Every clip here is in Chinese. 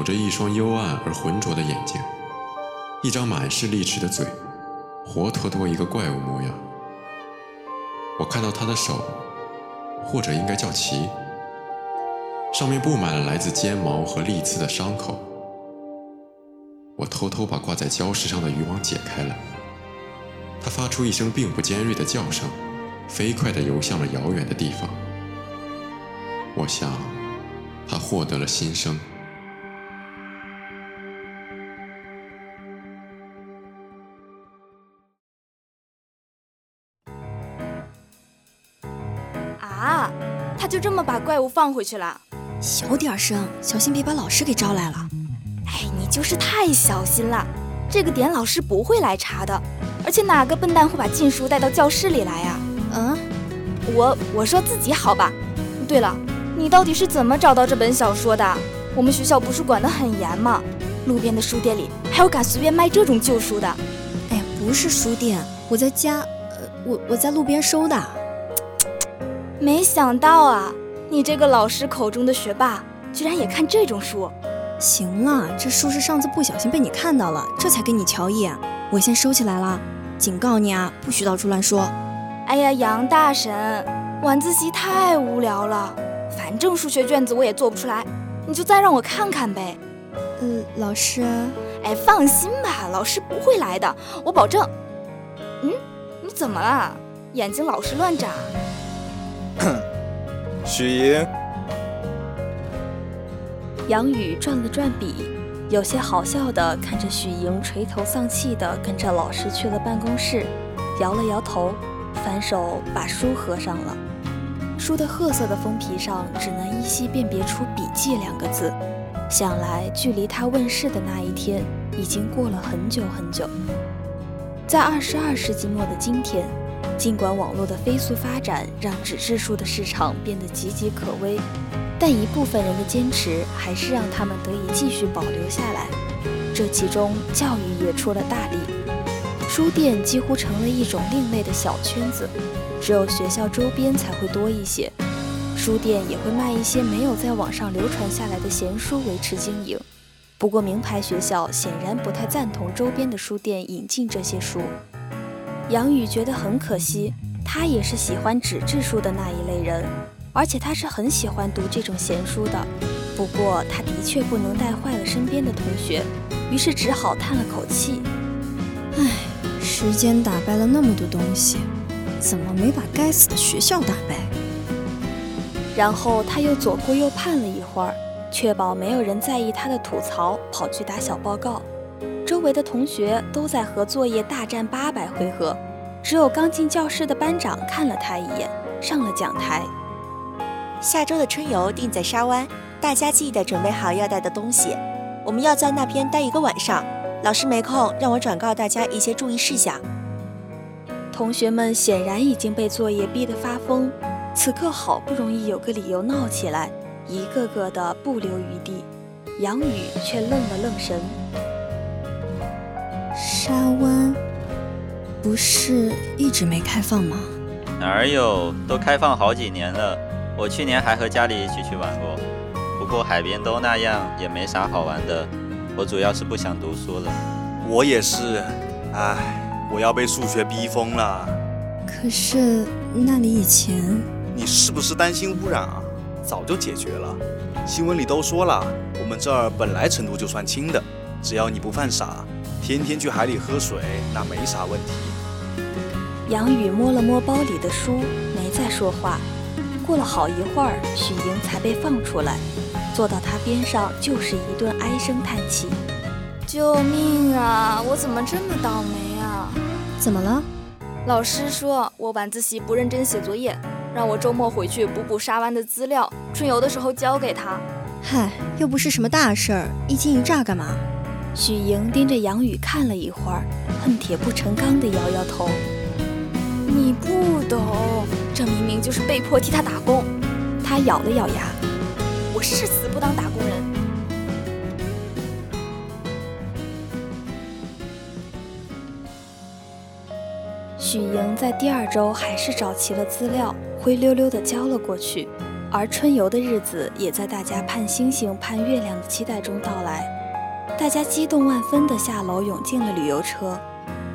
有着一双幽暗而浑浊的眼睛，一张满是利齿的嘴，活脱脱一个怪物模样。我看到他的手，或者应该叫鳍，上面布满了来自尖毛和利刺的伤口。我偷偷把挂在礁石上的渔网解开了，它发出一声并不尖锐的叫声，飞快地游向了遥远的地方。我想，他获得了新生。他就这么把怪物放回去了？小点声，小心别把老师给招来了。哎，你就是太小心了。这个点老师不会来查的，而且哪个笨蛋会把禁书带到教室里来呀？嗯，我我说自己好吧。对了，你到底是怎么找到这本小说的？我们学校不是管得很严吗？路边的书店里还有敢随便卖这种旧书的？哎，不是书店，我在家，呃，我我在路边收的。没想到啊，你这个老师口中的学霸，居然也看这种书。行了，这书是上次不小心被你看到了，这才给你瞧一眼。我先收起来了，警告你啊，不许到处乱说。哎呀，杨大神，晚自习太无聊了，反正数学卷子我也做不出来，你就再让我看看呗。呃，老师，哎，放心吧，老师不会来的，我保证。嗯，你怎么了？眼睛老是乱眨。哼许莹，杨宇转了转笔，有些好笑的看着许莹垂头丧气的跟着老师去了办公室，摇了摇头，反手把书合上了。书的褐色的封皮上只能依稀辨别出“笔记”两个字，想来距离它问世的那一天已经过了很久很久。在二十二世纪末的今天。尽管网络的飞速发展让纸质书的市场变得岌岌可危，但一部分人的坚持还是让他们得以继续保留下来。这其中，教育也出了大力，书店几乎成了一种另类的小圈子，只有学校周边才会多一些。书店也会卖一些没有在网上流传下来的闲书维持经营。不过，名牌学校显然不太赞同周边的书店引进这些书。杨宇觉得很可惜，他也是喜欢纸质书的那一类人，而且他是很喜欢读这种闲书的。不过他的确不能带坏了身边的同学，于是只好叹了口气：“唉，时间打败了那么多东西，怎么没把该死的学校打败？”然后他又左顾右盼了一会儿，确保没有人在意他的吐槽，跑去打小报告。周围的同学都在和作业大战八百回合，只有刚进教室的班长看了他一眼，上了讲台。下周的春游定在沙湾，大家记得准备好要带的东西。我们要在那边待一个晚上，老师没空，让我转告大家一些注意事项。同学们显然已经被作业逼得发疯，此刻好不容易有个理由闹起来，一个个的不留余地。杨宇却愣了愣神。沙湾不是一直没开放吗？哪有，都开放好几年了。我去年还和家里一起去玩过，不过海边都那样，也没啥好玩的。我主要是不想读书了。我也是，唉。我要被数学逼疯了。可是那里以前……你是不是担心污染啊？早就解决了。新闻里都说了，我们这儿本来程度就算轻的，只要你不犯傻，天天去海里喝水，那没啥问题。杨宇摸了摸包里的书，没再说话。过了好一会儿，许莹才被放出来，坐到他边上就是一顿唉声叹气：“救命啊！我怎么这么倒霉啊？”怎么了？老师说我晚自习不认真写作业，让我周末回去补补沙湾的资料，春游的时候交给他。嗨，又不是什么大事儿，一惊一乍干嘛？许莹盯着杨宇看了一会儿，恨铁不成钢地摇摇头。你不懂，这明明就是被迫替他打工。他咬了咬牙，我誓死不当打工人。许莹在第二周还是找齐了资料，灰溜溜地交了过去。而春游的日子也在大家盼星星盼月亮的期待中到来。大家激动万分地下楼涌进了旅游车，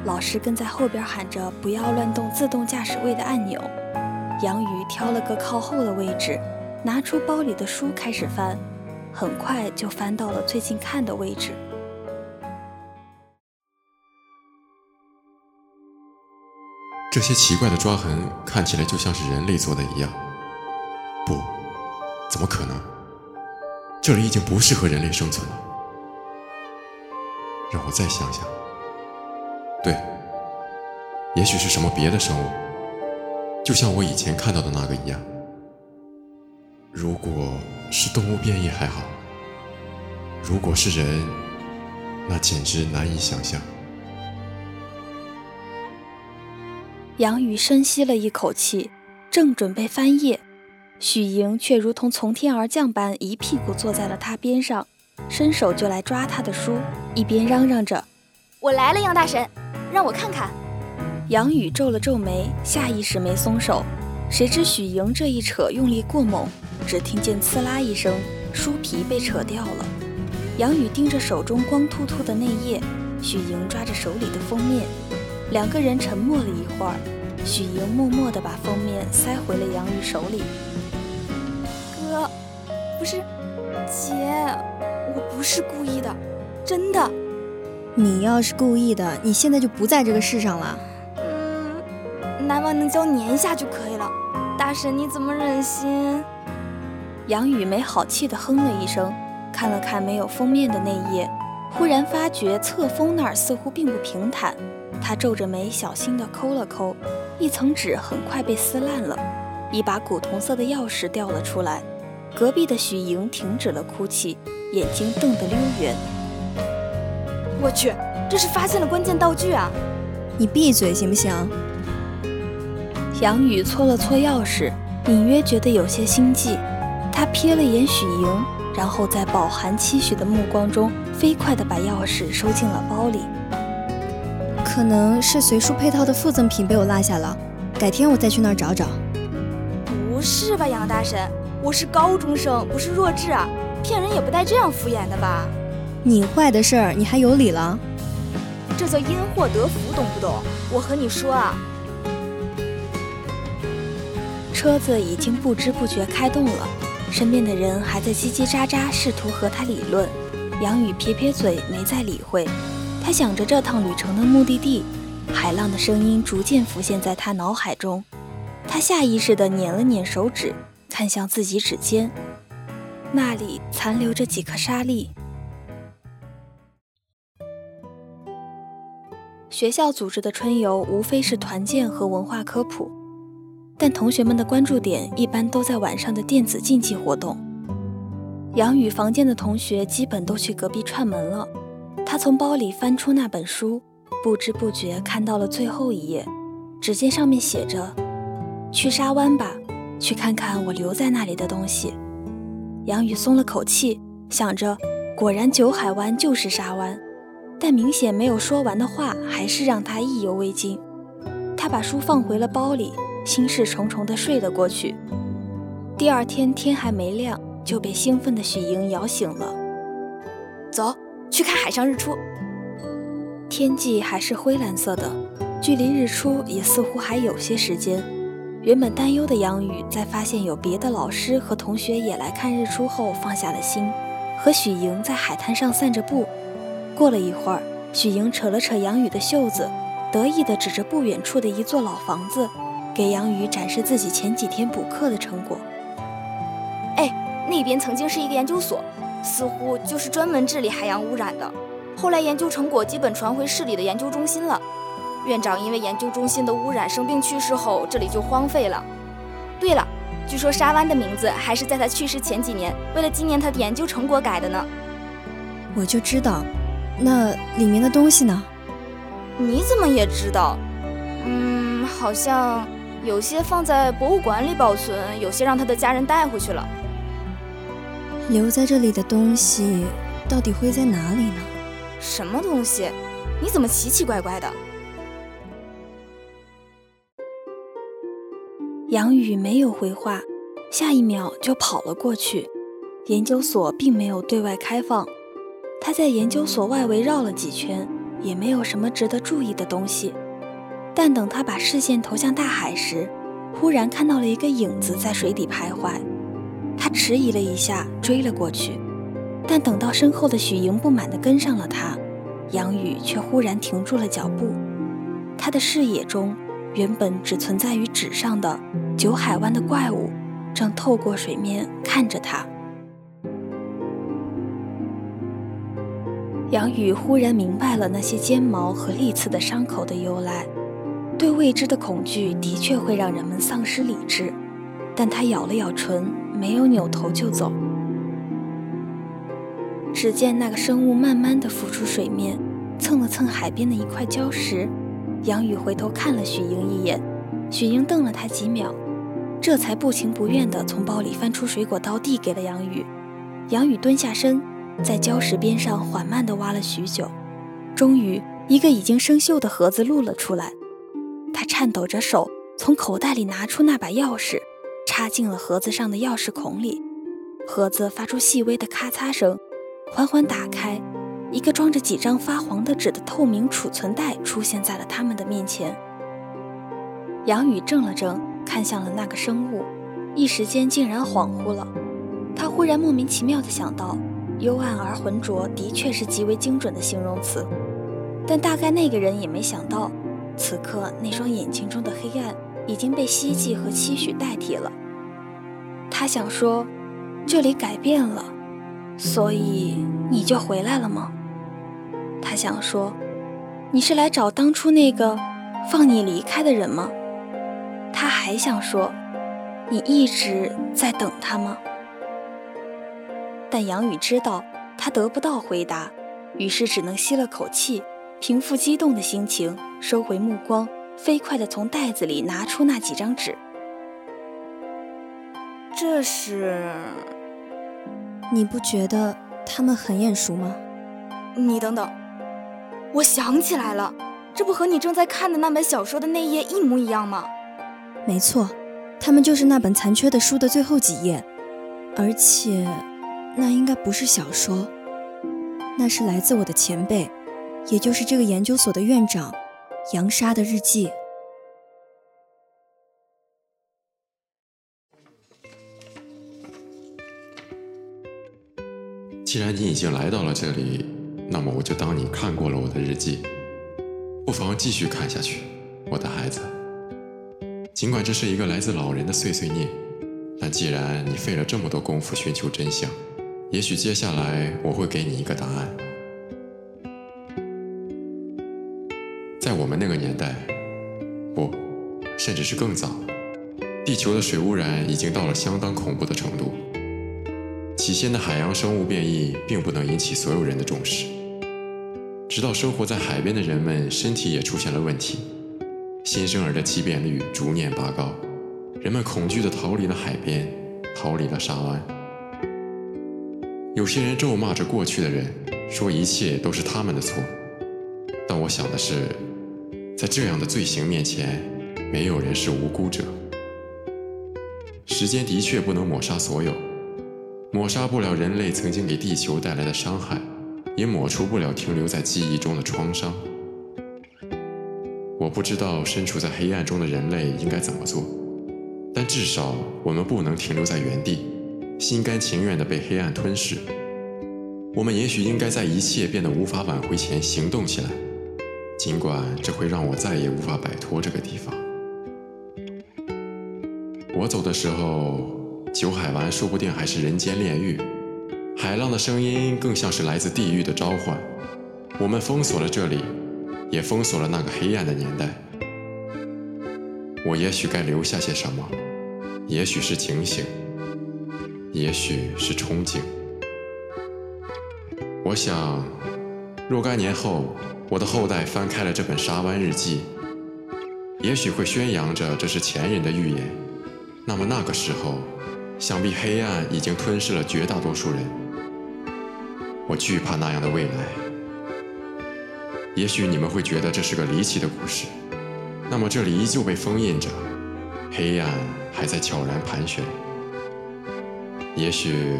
老师跟在后边喊着“不要乱动自动驾驶位的按钮”。杨宇挑了个靠后的位置，拿出包里的书开始翻，很快就翻到了最近看的位置。这些奇怪的抓痕看起来就像是人类做的一样。不，怎么可能？这里已经不适合人类生存了。让我再想想。对，也许是什么别的生物，就像我以前看到的那个一样。如果是动物变异还好，如果是人，那简直难以想象。杨宇深吸了一口气，正准备翻页，许莹却如同从天而降般一屁股坐在了他边上，伸手就来抓他的书，一边嚷嚷着：“我来了，杨大神，让我看看。”杨宇皱了皱眉，下意识没松手，谁知许莹这一扯用力过猛，只听见“刺啦”一声，书皮被扯掉了。杨宇盯着手中光秃秃的内页，许莹抓着手里的封面。两个人沉默了一会儿，许莹默默地把封面塞回了杨宇手里。哥，不是，姐，我不是故意的，真的。你要是故意的，你现在就不在这个世上了。嗯，南王能教粘一下就可以了。大神，你怎么忍心？杨宇没好气地哼了一声，看了看没有封面的那页，忽然发觉侧封那儿似乎并不平坦。他皱着眉，小心地抠了抠，一层纸很快被撕烂了，一把古铜色的钥匙掉了出来。隔壁的许莹停止了哭泣，眼睛瞪得溜圆。我去，这是发现了关键道具啊！你闭嘴行不行？杨宇搓了搓钥匙，隐约觉得有些心悸。他瞥了眼许莹，然后在饱含期许的目光中，飞快地把钥匙收进了包里。可能是随书配套的附赠品被我落下了，改天我再去那儿找找。不是吧，杨大神，我是高中生，不是弱智啊！骗人也不带这样敷衍的吧？你坏的事儿你还有理了？这叫因祸得福，懂不懂？我和你说啊，车子已经不知不觉开动了，身边的人还在叽叽喳喳，试图和他理论。杨宇撇撇嘴，没再理会。他想着这趟旅程的目的地，海浪的声音逐渐浮现在他脑海中。他下意识地捻了捻手指，看向自己指尖，那里残留着几颗沙粒。学校组织的春游无非是团建和文化科普，但同学们的关注点一般都在晚上的电子竞技活动。杨宇房间的同学基本都去隔壁串门了。他从包里翻出那本书，不知不觉看到了最后一页，只见上面写着：“去沙湾吧，去看看我留在那里的东西。”杨宇松了口气，想着，果然九海湾就是沙湾，但明显没有说完的话，还是让他意犹未尽。他把书放回了包里，心事重重地睡了过去。第二天天还没亮，就被兴奋的许莹摇醒了。走去看海上日出。天际还是灰蓝色的，距离日出也似乎还有些时间。原本担忧的杨宇，在发现有别的老师和同学也来看日出后，放下了心，和许莹在海滩上散着步。过了一会儿，许莹扯了扯杨宇的袖子，得意地指着不远处的一座老房子，给杨宇展示自己前几天补课的成果。哎，那边曾经是一个研究所。似乎就是专门治理海洋污染的，后来研究成果基本传回市里的研究中心了。院长因为研究中心的污染生病去世后，这里就荒废了。对了，据说沙湾的名字还是在他去世前几年，为了纪念他的研究成果改的呢。我就知道，那里面的东西呢？你怎么也知道？嗯，好像有些放在博物馆里保存，有些让他的家人带回去了。留在这里的东西到底会在哪里呢？什么东西？你怎么奇奇怪怪的？杨宇没有回话，下一秒就跑了过去。研究所并没有对外开放，他在研究所外围绕了几圈，也没有什么值得注意的东西。但等他把视线投向大海时，忽然看到了一个影子在水底徘徊。他迟疑了一下，追了过去，但等到身后的许莹不满地跟上了他，杨宇却忽然停住了脚步。他的视野中，原本只存在于纸上的九海湾的怪物，正透过水面看着他。杨宇忽然明白了那些尖毛和利刺的伤口的由来。对未知的恐惧的确会让人们丧失理智，但他咬了咬唇。没有扭头就走。只见那个生物慢慢的浮出水面，蹭了蹭海边的一块礁石。杨宇回头看了许莹一眼，许莹瞪了他几秒，这才不情不愿地从包里翻出水果刀递给了杨宇。杨宇蹲下身，在礁石边上缓慢地挖了许久，终于一个已经生锈的盒子露了出来。他颤抖着手从口袋里拿出那把钥匙。插进了盒子上的钥匙孔里，盒子发出细微的咔嚓声，缓缓打开，一个装着几张发黄的纸的透明储存袋出现在了他们的面前。杨宇怔了怔，看向了那个生物，一时间竟然恍惚了。他忽然莫名其妙地想到，幽暗而浑浊的确是极为精准的形容词，但大概那个人也没想到，此刻那双眼睛中的黑暗。已经被希冀和期许代替了。他想说，这里改变了，所以你就回来了吗？他想说，你是来找当初那个放你离开的人吗？他还想说，你一直在等他吗？但杨宇知道他得不到回答，于是只能吸了口气，平复激动的心情，收回目光。飞快地从袋子里拿出那几张纸。这是？你不觉得他们很眼熟吗？你等等，我想起来了，这不和你正在看的那本小说的那页一模一样吗？没错，他们就是那本残缺的书的最后几页，而且那应该不是小说，那是来自我的前辈，也就是这个研究所的院长。杨沙的日记。既然你已经来到了这里，那么我就当你看过了我的日记。不妨继续看下去，我的孩子。尽管这是一个来自老人的碎碎念，但既然你费了这么多功夫寻求真相，也许接下来我会给你一个答案。在我们那个年代，不，甚至是更早，地球的水污染已经到了相当恐怖的程度。起先的海洋生物变异并不能引起所有人的重视，直到生活在海边的人们身体也出现了问题，新生儿的畸变率逐年拔高，人们恐惧地逃离了海边，逃离了沙湾。有些人咒骂着过去的人，说一切都是他们的错。但我想的是，在这样的罪行面前，没有人是无辜者。时间的确不能抹杀所有，抹杀不了人类曾经给地球带来的伤害，也抹除不了停留在记忆中的创伤。我不知道身处在黑暗中的人类应该怎么做，但至少我们不能停留在原地。心甘情愿地被黑暗吞噬。我们也许应该在一切变得无法挽回前行动起来，尽管这会让我再也无法摆脱这个地方。我走的时候，九海湾说不定还是人间炼狱，海浪的声音更像是来自地狱的召唤。我们封锁了这里，也封锁了那个黑暗的年代。我也许该留下些什么，也许是警醒。也许是憧憬。我想，若干年后，我的后代翻开了这本沙湾日记，也许会宣扬着这是前人的预言。那么那个时候，想必黑暗已经吞噬了绝大多数人。我惧怕那样的未来。也许你们会觉得这是个离奇的故事。那么这里依旧被封印着，黑暗还在悄然盘旋。也许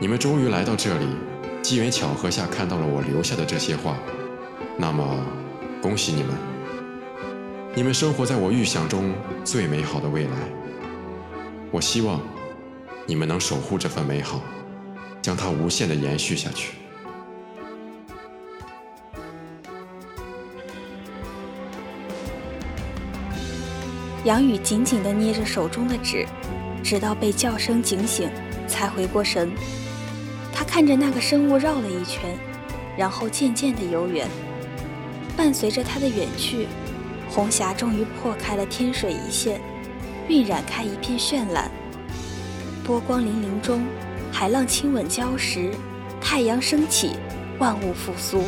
你们终于来到这里，机缘巧合下看到了我留下的这些话，那么恭喜你们，你们生活在我预想中最美好的未来。我希望你们能守护这份美好，将它无限的延续下去。杨宇紧紧地捏着手中的纸。直到被叫声惊醒，才回过神。他看着那个生物绕了一圈，然后渐渐地游远。伴随着他的远去，红霞终于破开了天水一线，晕染开一片绚烂。波光粼粼中，海浪亲吻礁石，太阳升起，万物复苏。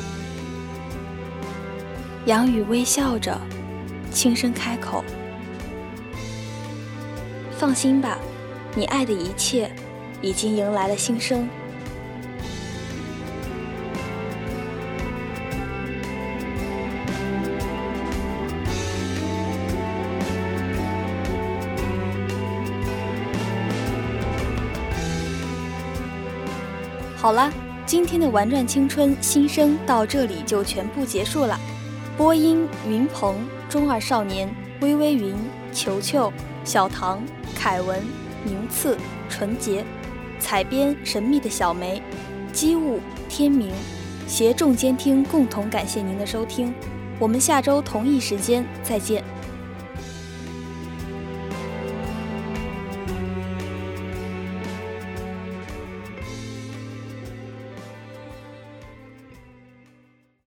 杨宇微笑着，轻声开口。放心吧，你爱的一切已经迎来了新生。好了，今天的《玩转青春》新生到这里就全部结束了。播音：云鹏、中二少年、微微云、球球、小唐。凯文、宁次、纯洁，采编神秘的小梅，机务天明，协众监听共同感谢您的收听，我们下周同一时间再见。